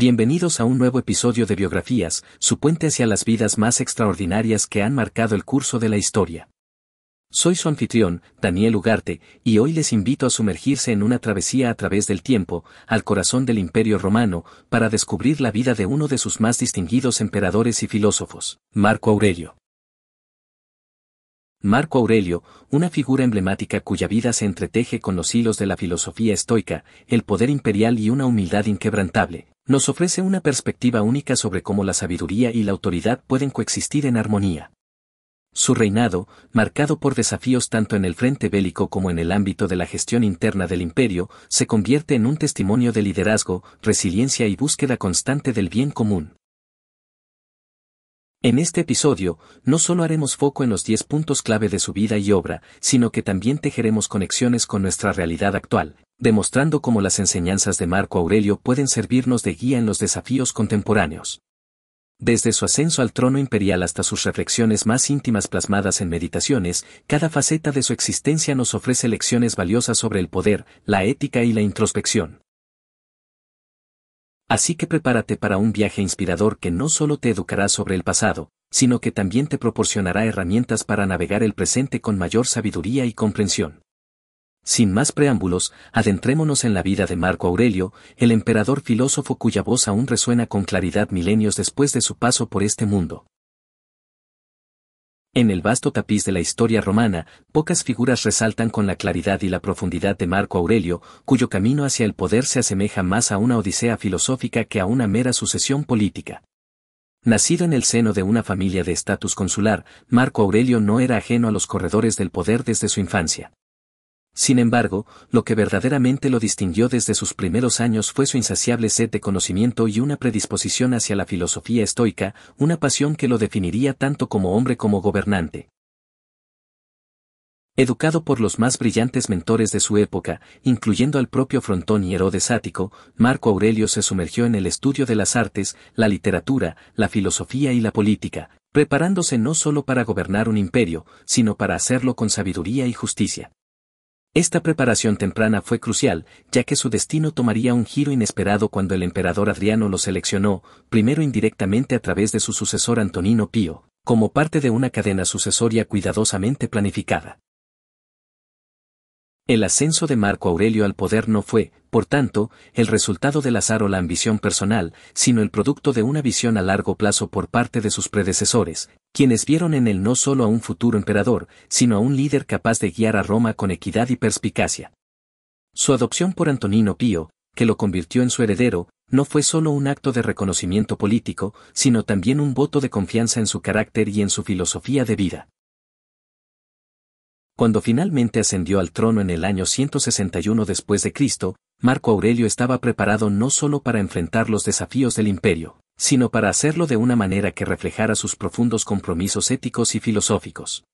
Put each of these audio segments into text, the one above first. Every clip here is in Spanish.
Bienvenidos a un nuevo episodio de Biografías, su puente hacia las vidas más extraordinarias que han marcado el curso de la historia. Soy su anfitrión, Daniel Ugarte, y hoy les invito a sumergirse en una travesía a través del tiempo, al corazón del Imperio Romano, para descubrir la vida de uno de sus más distinguidos emperadores y filósofos, Marco Aurelio. Marco Aurelio, una figura emblemática cuya vida se entreteje con los hilos de la filosofía estoica, el poder imperial y una humildad inquebrantable, nos ofrece una perspectiva única sobre cómo la sabiduría y la autoridad pueden coexistir en armonía. Su reinado, marcado por desafíos tanto en el frente bélico como en el ámbito de la gestión interna del imperio, se convierte en un testimonio de liderazgo, resiliencia y búsqueda constante del bien común. En este episodio, no solo haremos foco en los 10 puntos clave de su vida y obra, sino que también tejeremos conexiones con nuestra realidad actual, demostrando cómo las enseñanzas de Marco Aurelio pueden servirnos de guía en los desafíos contemporáneos. Desde su ascenso al trono imperial hasta sus reflexiones más íntimas plasmadas en meditaciones, cada faceta de su existencia nos ofrece lecciones valiosas sobre el poder, la ética y la introspección. Así que prepárate para un viaje inspirador que no solo te educará sobre el pasado, sino que también te proporcionará herramientas para navegar el presente con mayor sabiduría y comprensión. Sin más preámbulos, adentrémonos en la vida de Marco Aurelio, el emperador filósofo cuya voz aún resuena con claridad milenios después de su paso por este mundo. En el vasto tapiz de la historia romana, pocas figuras resaltan con la claridad y la profundidad de Marco Aurelio, cuyo camino hacia el poder se asemeja más a una odisea filosófica que a una mera sucesión política. Nacido en el seno de una familia de estatus consular, Marco Aurelio no era ajeno a los corredores del poder desde su infancia. Sin embargo, lo que verdaderamente lo distinguió desde sus primeros años fue su insaciable sed de conocimiento y una predisposición hacia la filosofía estoica, una pasión que lo definiría tanto como hombre como gobernante. Educado por los más brillantes mentores de su época, incluyendo al propio Frontón y Herodes Ático, Marco Aurelio se sumergió en el estudio de las artes, la literatura, la filosofía y la política, preparándose no solo para gobernar un imperio, sino para hacerlo con sabiduría y justicia. Esta preparación temprana fue crucial, ya que su destino tomaría un giro inesperado cuando el emperador Adriano lo seleccionó, primero indirectamente a través de su sucesor Antonino Pío, como parte de una cadena sucesoria cuidadosamente planificada. El ascenso de Marco Aurelio al poder no fue, por tanto, el resultado del azar o la ambición personal, sino el producto de una visión a largo plazo por parte de sus predecesores, quienes vieron en él no solo a un futuro emperador, sino a un líder capaz de guiar a Roma con equidad y perspicacia. Su adopción por Antonino Pío, que lo convirtió en su heredero, no fue solo un acto de reconocimiento político, sino también un voto de confianza en su carácter y en su filosofía de vida. Cuando finalmente ascendió al trono en el año 161 después de Cristo, Marco Aurelio estaba preparado no solo para enfrentar los desafíos del imperio, sino para hacerlo de una manera que reflejara sus profundos compromisos éticos y filosóficos.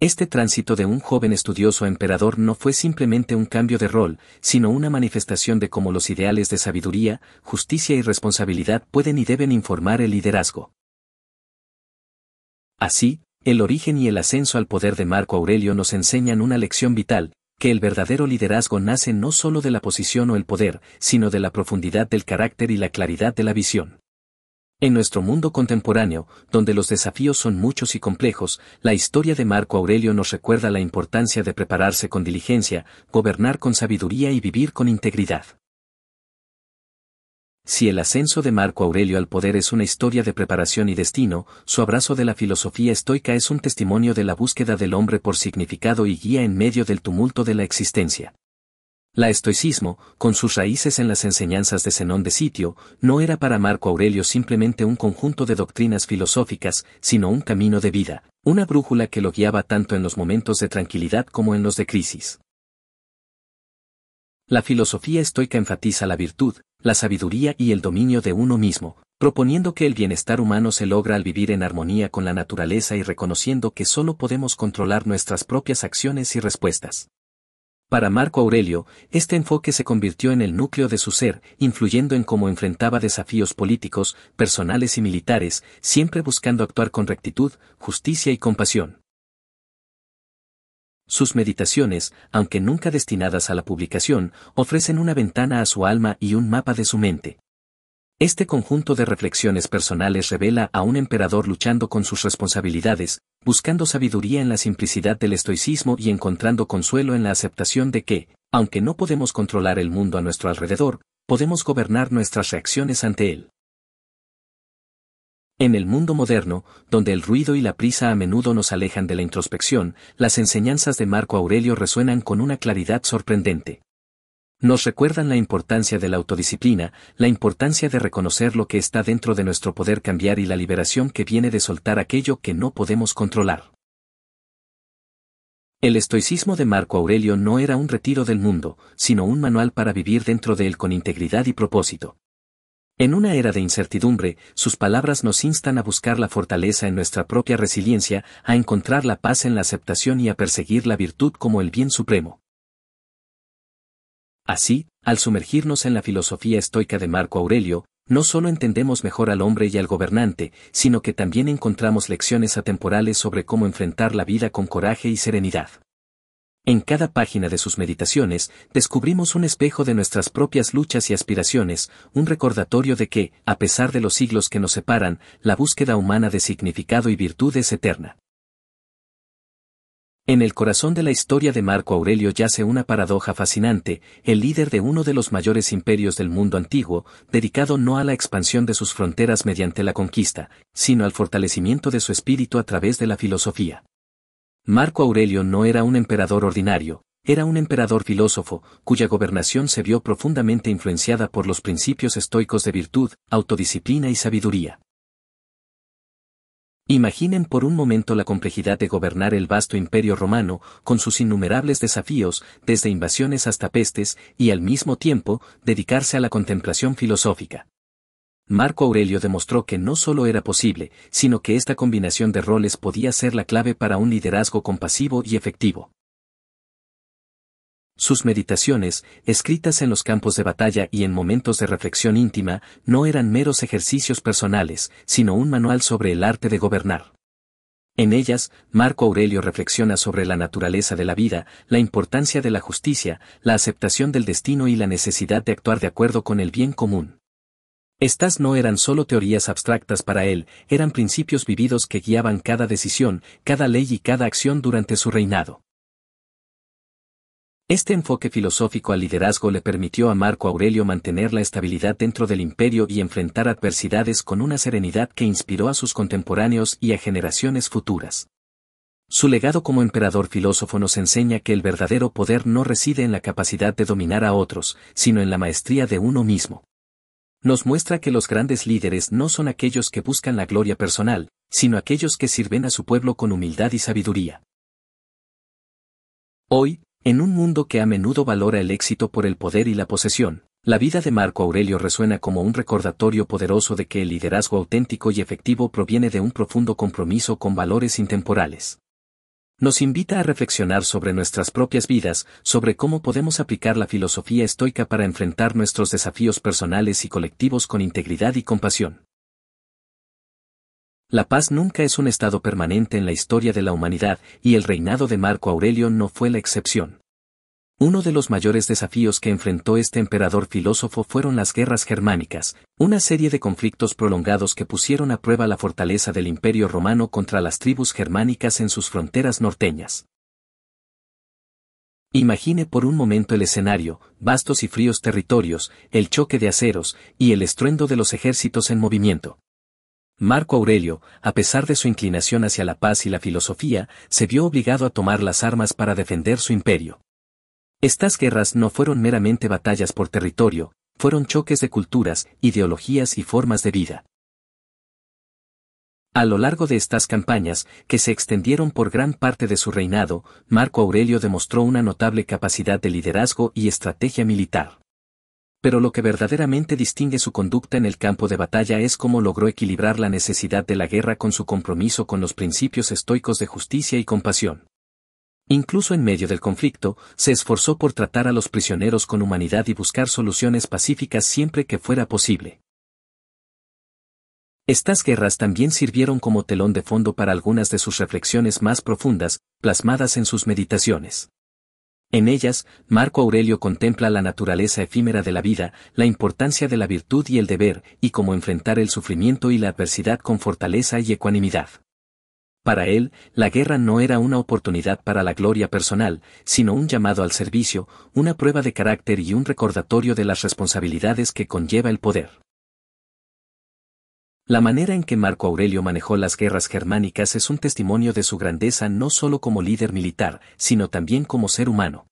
Este tránsito de un joven estudioso a emperador no fue simplemente un cambio de rol, sino una manifestación de cómo los ideales de sabiduría, justicia y responsabilidad pueden y deben informar el liderazgo. Así, el origen y el ascenso al poder de Marco Aurelio nos enseñan una lección vital, que el verdadero liderazgo nace no solo de la posición o el poder, sino de la profundidad del carácter y la claridad de la visión. En nuestro mundo contemporáneo, donde los desafíos son muchos y complejos, la historia de Marco Aurelio nos recuerda la importancia de prepararse con diligencia, gobernar con sabiduría y vivir con integridad. Si el ascenso de Marco Aurelio al poder es una historia de preparación y destino, su abrazo de la filosofía estoica es un testimonio de la búsqueda del hombre por significado y guía en medio del tumulto de la existencia. La estoicismo, con sus raíces en las enseñanzas de Zenón de Sitio, no era para Marco Aurelio simplemente un conjunto de doctrinas filosóficas, sino un camino de vida, una brújula que lo guiaba tanto en los momentos de tranquilidad como en los de crisis. La filosofía estoica enfatiza la virtud, la sabiduría y el dominio de uno mismo, proponiendo que el bienestar humano se logra al vivir en armonía con la naturaleza y reconociendo que solo podemos controlar nuestras propias acciones y respuestas. Para Marco Aurelio, este enfoque se convirtió en el núcleo de su ser, influyendo en cómo enfrentaba desafíos políticos, personales y militares, siempre buscando actuar con rectitud, justicia y compasión. Sus meditaciones, aunque nunca destinadas a la publicación, ofrecen una ventana a su alma y un mapa de su mente. Este conjunto de reflexiones personales revela a un emperador luchando con sus responsabilidades, buscando sabiduría en la simplicidad del estoicismo y encontrando consuelo en la aceptación de que, aunque no podemos controlar el mundo a nuestro alrededor, podemos gobernar nuestras reacciones ante él. En el mundo moderno, donde el ruido y la prisa a menudo nos alejan de la introspección, las enseñanzas de Marco Aurelio resuenan con una claridad sorprendente. Nos recuerdan la importancia de la autodisciplina, la importancia de reconocer lo que está dentro de nuestro poder cambiar y la liberación que viene de soltar aquello que no podemos controlar. El estoicismo de Marco Aurelio no era un retiro del mundo, sino un manual para vivir dentro de él con integridad y propósito. En una era de incertidumbre, sus palabras nos instan a buscar la fortaleza en nuestra propia resiliencia, a encontrar la paz en la aceptación y a perseguir la virtud como el bien supremo. Así, al sumergirnos en la filosofía estoica de Marco Aurelio, no solo entendemos mejor al hombre y al gobernante, sino que también encontramos lecciones atemporales sobre cómo enfrentar la vida con coraje y serenidad. En cada página de sus meditaciones, descubrimos un espejo de nuestras propias luchas y aspiraciones, un recordatorio de que, a pesar de los siglos que nos separan, la búsqueda humana de significado y virtud es eterna. En el corazón de la historia de Marco Aurelio yace una paradoja fascinante, el líder de uno de los mayores imperios del mundo antiguo, dedicado no a la expansión de sus fronteras mediante la conquista, sino al fortalecimiento de su espíritu a través de la filosofía. Marco Aurelio no era un emperador ordinario, era un emperador filósofo, cuya gobernación se vio profundamente influenciada por los principios estoicos de virtud, autodisciplina y sabiduría. Imaginen por un momento la complejidad de gobernar el vasto imperio romano, con sus innumerables desafíos, desde invasiones hasta pestes, y al mismo tiempo, dedicarse a la contemplación filosófica. Marco Aurelio demostró que no solo era posible, sino que esta combinación de roles podía ser la clave para un liderazgo compasivo y efectivo. Sus meditaciones, escritas en los campos de batalla y en momentos de reflexión íntima, no eran meros ejercicios personales, sino un manual sobre el arte de gobernar. En ellas, Marco Aurelio reflexiona sobre la naturaleza de la vida, la importancia de la justicia, la aceptación del destino y la necesidad de actuar de acuerdo con el bien común. Estas no eran solo teorías abstractas para él, eran principios vividos que guiaban cada decisión, cada ley y cada acción durante su reinado. Este enfoque filosófico al liderazgo le permitió a Marco Aurelio mantener la estabilidad dentro del imperio y enfrentar adversidades con una serenidad que inspiró a sus contemporáneos y a generaciones futuras. Su legado como emperador filósofo nos enseña que el verdadero poder no reside en la capacidad de dominar a otros, sino en la maestría de uno mismo nos muestra que los grandes líderes no son aquellos que buscan la gloria personal, sino aquellos que sirven a su pueblo con humildad y sabiduría. Hoy, en un mundo que a menudo valora el éxito por el poder y la posesión, la vida de Marco Aurelio resuena como un recordatorio poderoso de que el liderazgo auténtico y efectivo proviene de un profundo compromiso con valores intemporales nos invita a reflexionar sobre nuestras propias vidas, sobre cómo podemos aplicar la filosofía estoica para enfrentar nuestros desafíos personales y colectivos con integridad y compasión. La paz nunca es un estado permanente en la historia de la humanidad, y el reinado de Marco Aurelio no fue la excepción. Uno de los mayores desafíos que enfrentó este emperador filósofo fueron las guerras germánicas, una serie de conflictos prolongados que pusieron a prueba la fortaleza del imperio romano contra las tribus germánicas en sus fronteras norteñas. Imagine por un momento el escenario, vastos y fríos territorios, el choque de aceros, y el estruendo de los ejércitos en movimiento. Marco Aurelio, a pesar de su inclinación hacia la paz y la filosofía, se vio obligado a tomar las armas para defender su imperio. Estas guerras no fueron meramente batallas por territorio, fueron choques de culturas, ideologías y formas de vida. A lo largo de estas campañas, que se extendieron por gran parte de su reinado, Marco Aurelio demostró una notable capacidad de liderazgo y estrategia militar. Pero lo que verdaderamente distingue su conducta en el campo de batalla es cómo logró equilibrar la necesidad de la guerra con su compromiso con los principios estoicos de justicia y compasión. Incluso en medio del conflicto, se esforzó por tratar a los prisioneros con humanidad y buscar soluciones pacíficas siempre que fuera posible. Estas guerras también sirvieron como telón de fondo para algunas de sus reflexiones más profundas, plasmadas en sus meditaciones. En ellas, Marco Aurelio contempla la naturaleza efímera de la vida, la importancia de la virtud y el deber, y cómo enfrentar el sufrimiento y la adversidad con fortaleza y ecuanimidad. Para él, la guerra no era una oportunidad para la gloria personal, sino un llamado al servicio, una prueba de carácter y un recordatorio de las responsabilidades que conlleva el poder. La manera en que Marco Aurelio manejó las guerras germánicas es un testimonio de su grandeza no solo como líder militar, sino también como ser humano.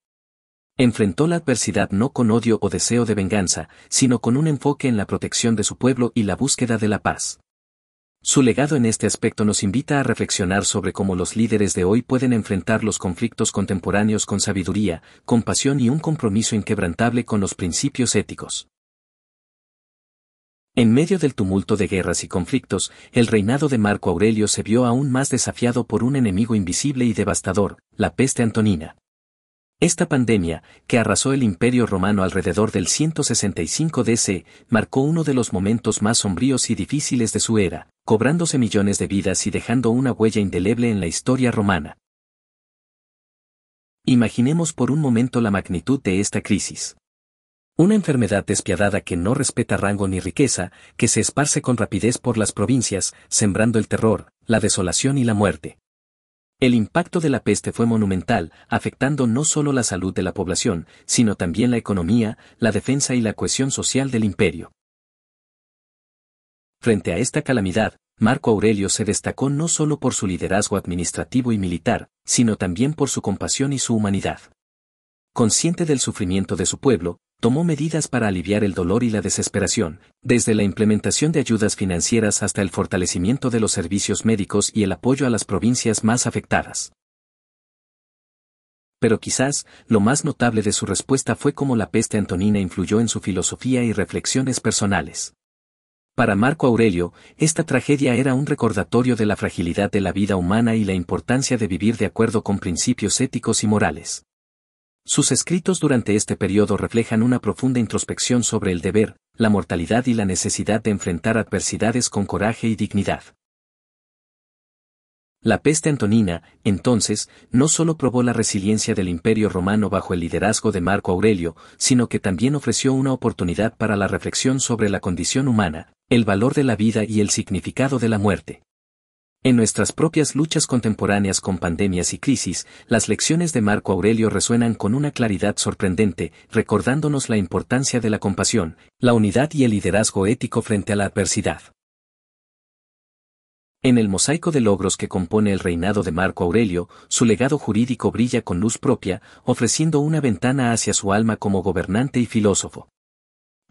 Enfrentó la adversidad no con odio o deseo de venganza, sino con un enfoque en la protección de su pueblo y la búsqueda de la paz. Su legado en este aspecto nos invita a reflexionar sobre cómo los líderes de hoy pueden enfrentar los conflictos contemporáneos con sabiduría, compasión y un compromiso inquebrantable con los principios éticos. En medio del tumulto de guerras y conflictos, el reinado de Marco Aurelio se vio aún más desafiado por un enemigo invisible y devastador, la peste antonina. Esta pandemia, que arrasó el imperio romano alrededor del 165 DC, marcó uno de los momentos más sombríos y difíciles de su era, cobrándose millones de vidas y dejando una huella indeleble en la historia romana. Imaginemos por un momento la magnitud de esta crisis. Una enfermedad despiadada que no respeta rango ni riqueza, que se esparce con rapidez por las provincias, sembrando el terror, la desolación y la muerte. El impacto de la peste fue monumental, afectando no solo la salud de la población, sino también la economía, la defensa y la cohesión social del imperio. Frente a esta calamidad, Marco Aurelio se destacó no solo por su liderazgo administrativo y militar, sino también por su compasión y su humanidad. Consciente del sufrimiento de su pueblo, tomó medidas para aliviar el dolor y la desesperación, desde la implementación de ayudas financieras hasta el fortalecimiento de los servicios médicos y el apoyo a las provincias más afectadas. Pero quizás, lo más notable de su respuesta fue cómo la peste antonina influyó en su filosofía y reflexiones personales. Para Marco Aurelio, esta tragedia era un recordatorio de la fragilidad de la vida humana y la importancia de vivir de acuerdo con principios éticos y morales. Sus escritos durante este periodo reflejan una profunda introspección sobre el deber, la mortalidad y la necesidad de enfrentar adversidades con coraje y dignidad. La peste antonina, entonces, no solo probó la resiliencia del imperio romano bajo el liderazgo de Marco Aurelio, sino que también ofreció una oportunidad para la reflexión sobre la condición humana, el valor de la vida y el significado de la muerte. En nuestras propias luchas contemporáneas con pandemias y crisis, las lecciones de Marco Aurelio resuenan con una claridad sorprendente, recordándonos la importancia de la compasión, la unidad y el liderazgo ético frente a la adversidad. En el mosaico de logros que compone el reinado de Marco Aurelio, su legado jurídico brilla con luz propia, ofreciendo una ventana hacia su alma como gobernante y filósofo.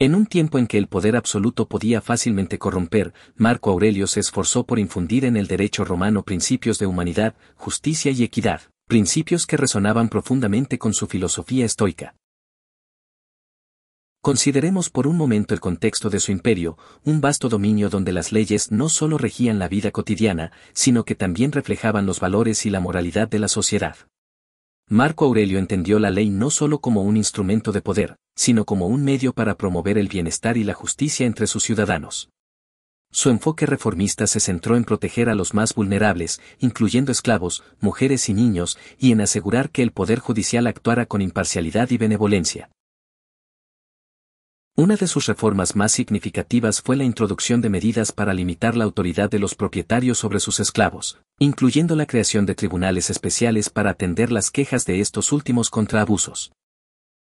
En un tiempo en que el poder absoluto podía fácilmente corromper, Marco Aurelio se esforzó por infundir en el derecho romano principios de humanidad, justicia y equidad, principios que resonaban profundamente con su filosofía estoica. Consideremos por un momento el contexto de su imperio, un vasto dominio donde las leyes no solo regían la vida cotidiana, sino que también reflejaban los valores y la moralidad de la sociedad. Marco Aurelio entendió la ley no solo como un instrumento de poder, sino como un medio para promover el bienestar y la justicia entre sus ciudadanos. Su enfoque reformista se centró en proteger a los más vulnerables, incluyendo esclavos, mujeres y niños, y en asegurar que el Poder Judicial actuara con imparcialidad y benevolencia. Una de sus reformas más significativas fue la introducción de medidas para limitar la autoridad de los propietarios sobre sus esclavos, incluyendo la creación de tribunales especiales para atender las quejas de estos últimos contra abusos.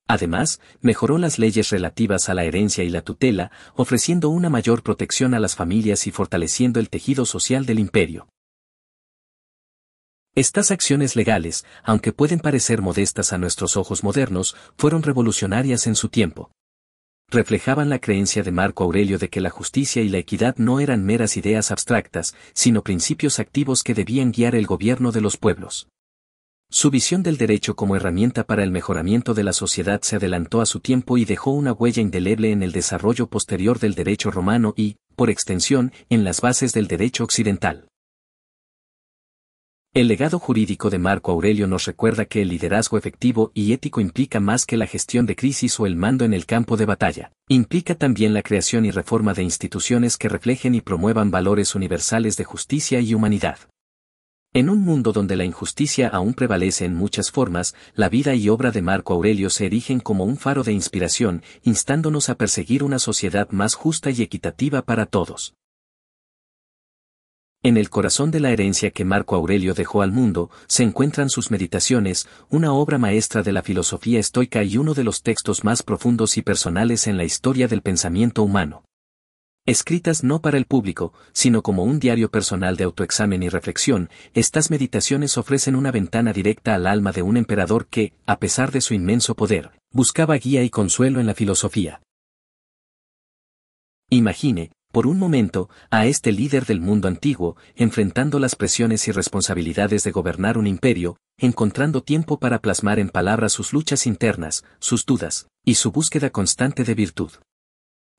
Además, mejoró las leyes relativas a la herencia y la tutela, ofreciendo una mayor protección a las familias y fortaleciendo el tejido social del imperio. Estas acciones legales, aunque pueden parecer modestas a nuestros ojos modernos, fueron revolucionarias en su tiempo reflejaban la creencia de Marco Aurelio de que la justicia y la equidad no eran meras ideas abstractas, sino principios activos que debían guiar el gobierno de los pueblos. Su visión del derecho como herramienta para el mejoramiento de la sociedad se adelantó a su tiempo y dejó una huella indeleble en el desarrollo posterior del derecho romano y, por extensión, en las bases del derecho occidental. El legado jurídico de Marco Aurelio nos recuerda que el liderazgo efectivo y ético implica más que la gestión de crisis o el mando en el campo de batalla. Implica también la creación y reforma de instituciones que reflejen y promuevan valores universales de justicia y humanidad. En un mundo donde la injusticia aún prevalece en muchas formas, la vida y obra de Marco Aurelio se erigen como un faro de inspiración, instándonos a perseguir una sociedad más justa y equitativa para todos. En el corazón de la herencia que Marco Aurelio dejó al mundo, se encuentran sus meditaciones, una obra maestra de la filosofía estoica y uno de los textos más profundos y personales en la historia del pensamiento humano. Escritas no para el público, sino como un diario personal de autoexamen y reflexión, estas meditaciones ofrecen una ventana directa al alma de un emperador que, a pesar de su inmenso poder, buscaba guía y consuelo en la filosofía. Imagine, por un momento, a este líder del mundo antiguo, enfrentando las presiones y responsabilidades de gobernar un imperio, encontrando tiempo para plasmar en palabras sus luchas internas, sus dudas, y su búsqueda constante de virtud.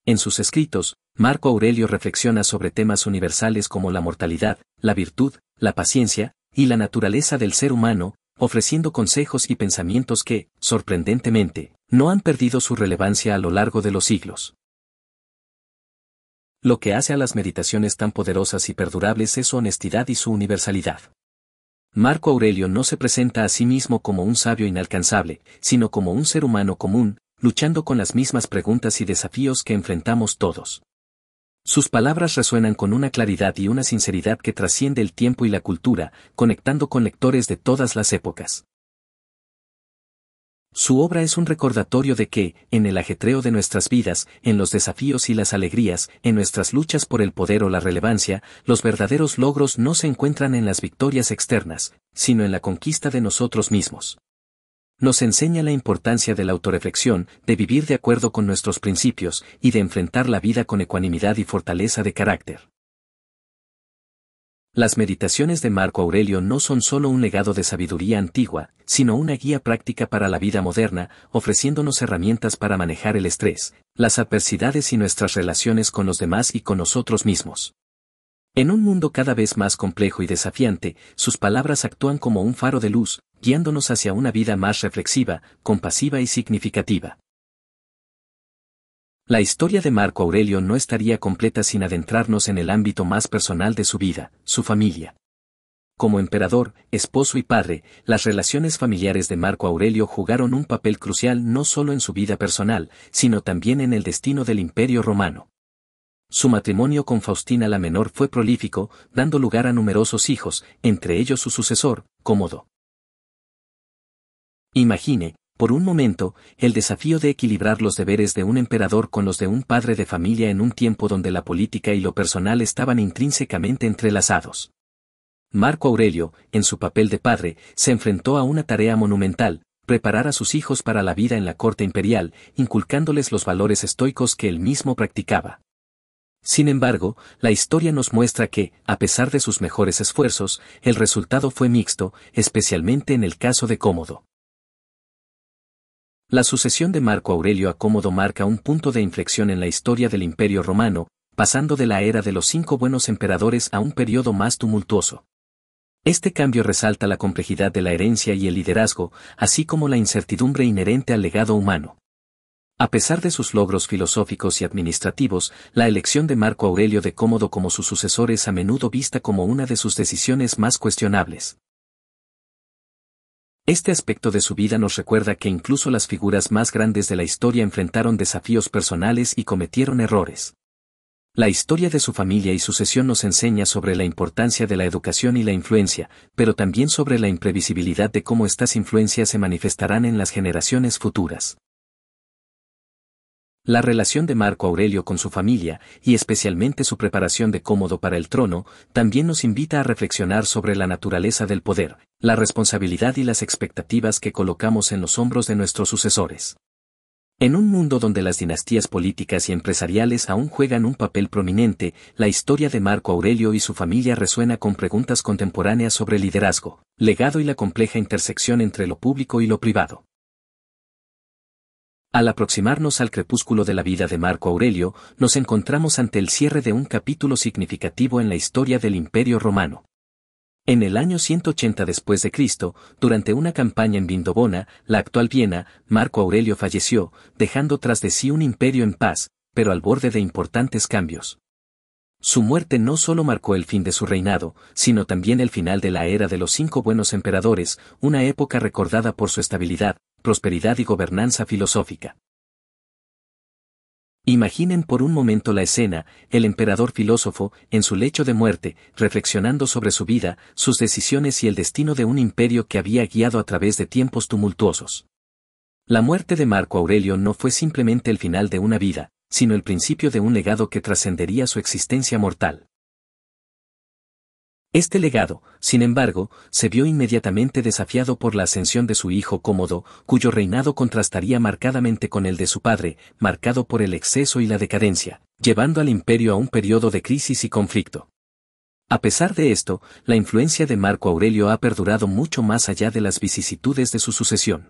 En sus escritos, Marco Aurelio reflexiona sobre temas universales como la mortalidad, la virtud, la paciencia, y la naturaleza del ser humano, ofreciendo consejos y pensamientos que, sorprendentemente, no han perdido su relevancia a lo largo de los siglos. Lo que hace a las meditaciones tan poderosas y perdurables es su honestidad y su universalidad. Marco Aurelio no se presenta a sí mismo como un sabio inalcanzable, sino como un ser humano común, luchando con las mismas preguntas y desafíos que enfrentamos todos. Sus palabras resuenan con una claridad y una sinceridad que trasciende el tiempo y la cultura, conectando con lectores de todas las épocas. Su obra es un recordatorio de que, en el ajetreo de nuestras vidas, en los desafíos y las alegrías, en nuestras luchas por el poder o la relevancia, los verdaderos logros no se encuentran en las victorias externas, sino en la conquista de nosotros mismos nos enseña la importancia de la autoreflexión, de vivir de acuerdo con nuestros principios y de enfrentar la vida con ecuanimidad y fortaleza de carácter. Las meditaciones de Marco Aurelio no son solo un legado de sabiduría antigua, sino una guía práctica para la vida moderna, ofreciéndonos herramientas para manejar el estrés, las adversidades y nuestras relaciones con los demás y con nosotros mismos. En un mundo cada vez más complejo y desafiante, sus palabras actúan como un faro de luz, guiándonos hacia una vida más reflexiva, compasiva y significativa. La historia de Marco Aurelio no estaría completa sin adentrarnos en el ámbito más personal de su vida, su familia. Como emperador, esposo y padre, las relaciones familiares de Marco Aurelio jugaron un papel crucial no solo en su vida personal, sino también en el destino del imperio romano. Su matrimonio con Faustina la Menor fue prolífico, dando lugar a numerosos hijos, entre ellos su sucesor, Cómodo. Imagine, por un momento, el desafío de equilibrar los deberes de un emperador con los de un padre de familia en un tiempo donde la política y lo personal estaban intrínsecamente entrelazados. Marco Aurelio, en su papel de padre, se enfrentó a una tarea monumental, preparar a sus hijos para la vida en la corte imperial, inculcándoles los valores estoicos que él mismo practicaba. Sin embargo, la historia nos muestra que, a pesar de sus mejores esfuerzos, el resultado fue mixto, especialmente en el caso de Cómodo. La sucesión de Marco Aurelio a Cómodo marca un punto de inflexión en la historia del Imperio Romano, pasando de la era de los cinco buenos emperadores a un periodo más tumultuoso. Este cambio resalta la complejidad de la herencia y el liderazgo, así como la incertidumbre inherente al legado humano. A pesar de sus logros filosóficos y administrativos, la elección de Marco Aurelio de Cómodo como su sucesor es a menudo vista como una de sus decisiones más cuestionables. Este aspecto de su vida nos recuerda que incluso las figuras más grandes de la historia enfrentaron desafíos personales y cometieron errores. La historia de su familia y sucesión nos enseña sobre la importancia de la educación y la influencia, pero también sobre la imprevisibilidad de cómo estas influencias se manifestarán en las generaciones futuras. La relación de Marco Aurelio con su familia, y especialmente su preparación de cómodo para el trono, también nos invita a reflexionar sobre la naturaleza del poder, la responsabilidad y las expectativas que colocamos en los hombros de nuestros sucesores. En un mundo donde las dinastías políticas y empresariales aún juegan un papel prominente, la historia de Marco Aurelio y su familia resuena con preguntas contemporáneas sobre liderazgo, legado y la compleja intersección entre lo público y lo privado. Al aproximarnos al crepúsculo de la vida de Marco Aurelio, nos encontramos ante el cierre de un capítulo significativo en la historia del Imperio Romano. En el año 180 después de Cristo, durante una campaña en Vindobona, la actual Viena, Marco Aurelio falleció, dejando tras de sí un imperio en paz, pero al borde de importantes cambios. Su muerte no solo marcó el fin de su reinado, sino también el final de la era de los cinco buenos emperadores, una época recordada por su estabilidad, prosperidad y gobernanza filosófica. Imaginen por un momento la escena, el emperador filósofo, en su lecho de muerte, reflexionando sobre su vida, sus decisiones y el destino de un imperio que había guiado a través de tiempos tumultuosos. La muerte de Marco Aurelio no fue simplemente el final de una vida, sino el principio de un legado que trascendería su existencia mortal. Este legado, sin embargo, se vio inmediatamente desafiado por la ascensión de su hijo Cómodo, cuyo reinado contrastaría marcadamente con el de su padre, marcado por el exceso y la decadencia, llevando al imperio a un periodo de crisis y conflicto. A pesar de esto, la influencia de Marco Aurelio ha perdurado mucho más allá de las vicisitudes de su sucesión.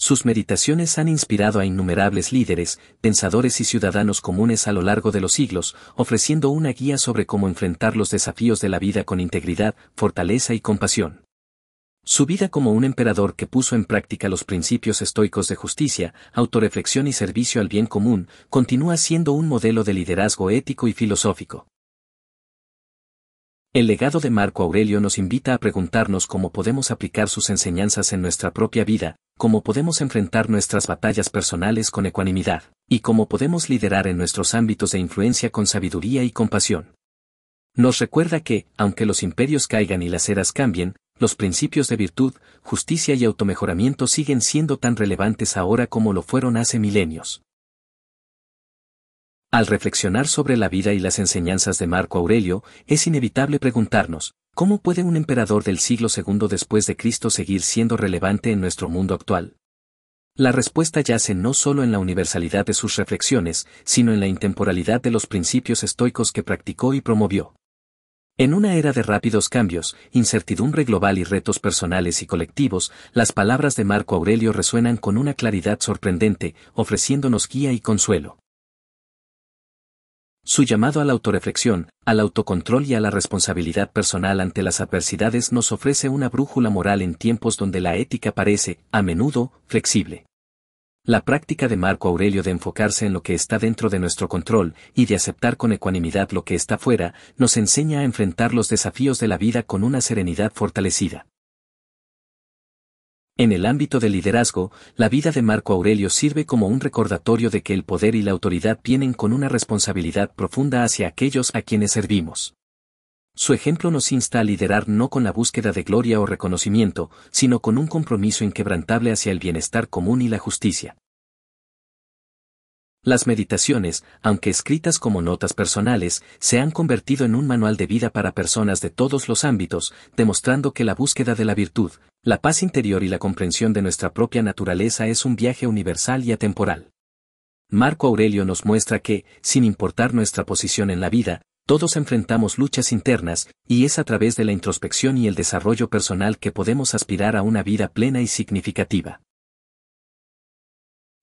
Sus meditaciones han inspirado a innumerables líderes, pensadores y ciudadanos comunes a lo largo de los siglos, ofreciendo una guía sobre cómo enfrentar los desafíos de la vida con integridad, fortaleza y compasión. Su vida como un emperador que puso en práctica los principios estoicos de justicia, autoreflexión y servicio al bien común, continúa siendo un modelo de liderazgo ético y filosófico. El legado de Marco Aurelio nos invita a preguntarnos cómo podemos aplicar sus enseñanzas en nuestra propia vida, cómo podemos enfrentar nuestras batallas personales con ecuanimidad, y cómo podemos liderar en nuestros ámbitos de influencia con sabiduría y compasión. Nos recuerda que, aunque los imperios caigan y las eras cambien, los principios de virtud, justicia y automejoramiento siguen siendo tan relevantes ahora como lo fueron hace milenios. Al reflexionar sobre la vida y las enseñanzas de Marco Aurelio, es inevitable preguntarnos, ¿cómo puede un emperador del siglo II después de Cristo seguir siendo relevante en nuestro mundo actual? La respuesta yace no solo en la universalidad de sus reflexiones, sino en la intemporalidad de los principios estoicos que practicó y promovió. En una era de rápidos cambios, incertidumbre global y retos personales y colectivos, las palabras de Marco Aurelio resuenan con una claridad sorprendente, ofreciéndonos guía y consuelo. Su llamado a la autoreflexión, al autocontrol y a la responsabilidad personal ante las adversidades nos ofrece una brújula moral en tiempos donde la ética parece, a menudo, flexible. La práctica de Marco Aurelio de enfocarse en lo que está dentro de nuestro control y de aceptar con ecuanimidad lo que está fuera, nos enseña a enfrentar los desafíos de la vida con una serenidad fortalecida. En el ámbito del liderazgo, la vida de Marco Aurelio sirve como un recordatorio de que el poder y la autoridad vienen con una responsabilidad profunda hacia aquellos a quienes servimos. Su ejemplo nos insta a liderar no con la búsqueda de gloria o reconocimiento, sino con un compromiso inquebrantable hacia el bienestar común y la justicia. Las meditaciones, aunque escritas como notas personales, se han convertido en un manual de vida para personas de todos los ámbitos, demostrando que la búsqueda de la virtud, la paz interior y la comprensión de nuestra propia naturaleza es un viaje universal y atemporal. Marco Aurelio nos muestra que, sin importar nuestra posición en la vida, todos enfrentamos luchas internas, y es a través de la introspección y el desarrollo personal que podemos aspirar a una vida plena y significativa.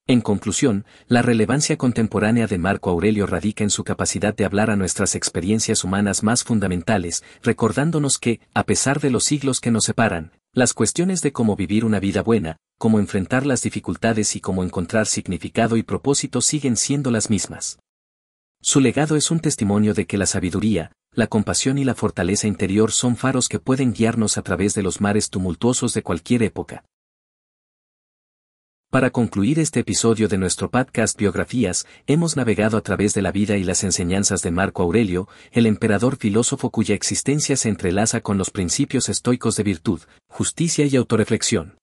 En conclusión, la relevancia contemporánea de Marco Aurelio radica en su capacidad de hablar a nuestras experiencias humanas más fundamentales, recordándonos que, a pesar de los siglos que nos separan, las cuestiones de cómo vivir una vida buena, cómo enfrentar las dificultades y cómo encontrar significado y propósito siguen siendo las mismas. Su legado es un testimonio de que la sabiduría, la compasión y la fortaleza interior son faros que pueden guiarnos a través de los mares tumultuosos de cualquier época. Para concluir este episodio de nuestro podcast Biografías, hemos navegado a través de la vida y las enseñanzas de Marco Aurelio, el emperador filósofo cuya existencia se entrelaza con los principios estoicos de virtud, justicia y autoreflexión.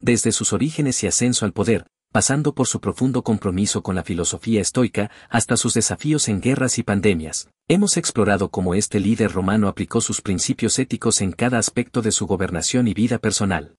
Desde sus orígenes y ascenso al poder, pasando por su profundo compromiso con la filosofía estoica, hasta sus desafíos en guerras y pandemias, hemos explorado cómo este líder romano aplicó sus principios éticos en cada aspecto de su gobernación y vida personal.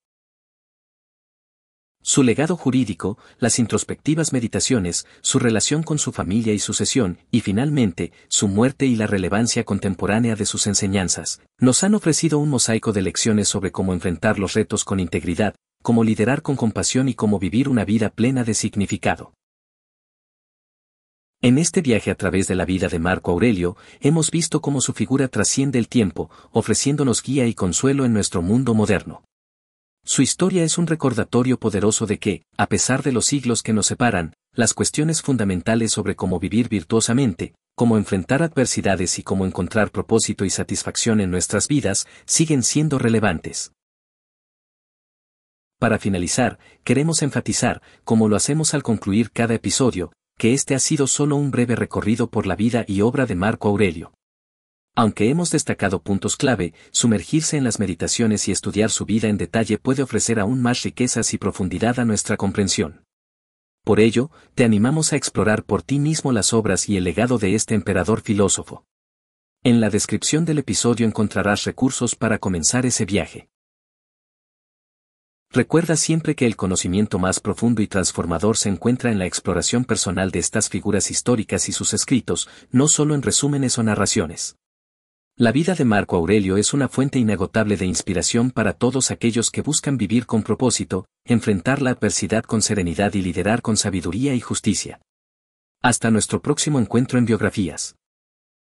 Su legado jurídico, las introspectivas meditaciones, su relación con su familia y sucesión, y finalmente, su muerte y la relevancia contemporánea de sus enseñanzas, nos han ofrecido un mosaico de lecciones sobre cómo enfrentar los retos con integridad, cómo liderar con compasión y cómo vivir una vida plena de significado. En este viaje a través de la vida de Marco Aurelio, hemos visto cómo su figura trasciende el tiempo, ofreciéndonos guía y consuelo en nuestro mundo moderno. Su historia es un recordatorio poderoso de que, a pesar de los siglos que nos separan, las cuestiones fundamentales sobre cómo vivir virtuosamente, cómo enfrentar adversidades y cómo encontrar propósito y satisfacción en nuestras vidas, siguen siendo relevantes. Para finalizar, queremos enfatizar, como lo hacemos al concluir cada episodio, que este ha sido solo un breve recorrido por la vida y obra de Marco Aurelio. Aunque hemos destacado puntos clave, sumergirse en las meditaciones y estudiar su vida en detalle puede ofrecer aún más riquezas y profundidad a nuestra comprensión. Por ello, te animamos a explorar por ti mismo las obras y el legado de este emperador filósofo. En la descripción del episodio encontrarás recursos para comenzar ese viaje. Recuerda siempre que el conocimiento más profundo y transformador se encuentra en la exploración personal de estas figuras históricas y sus escritos, no solo en resúmenes o narraciones. La vida de Marco Aurelio es una fuente inagotable de inspiración para todos aquellos que buscan vivir con propósito, enfrentar la adversidad con serenidad y liderar con sabiduría y justicia. Hasta nuestro próximo encuentro en biografías.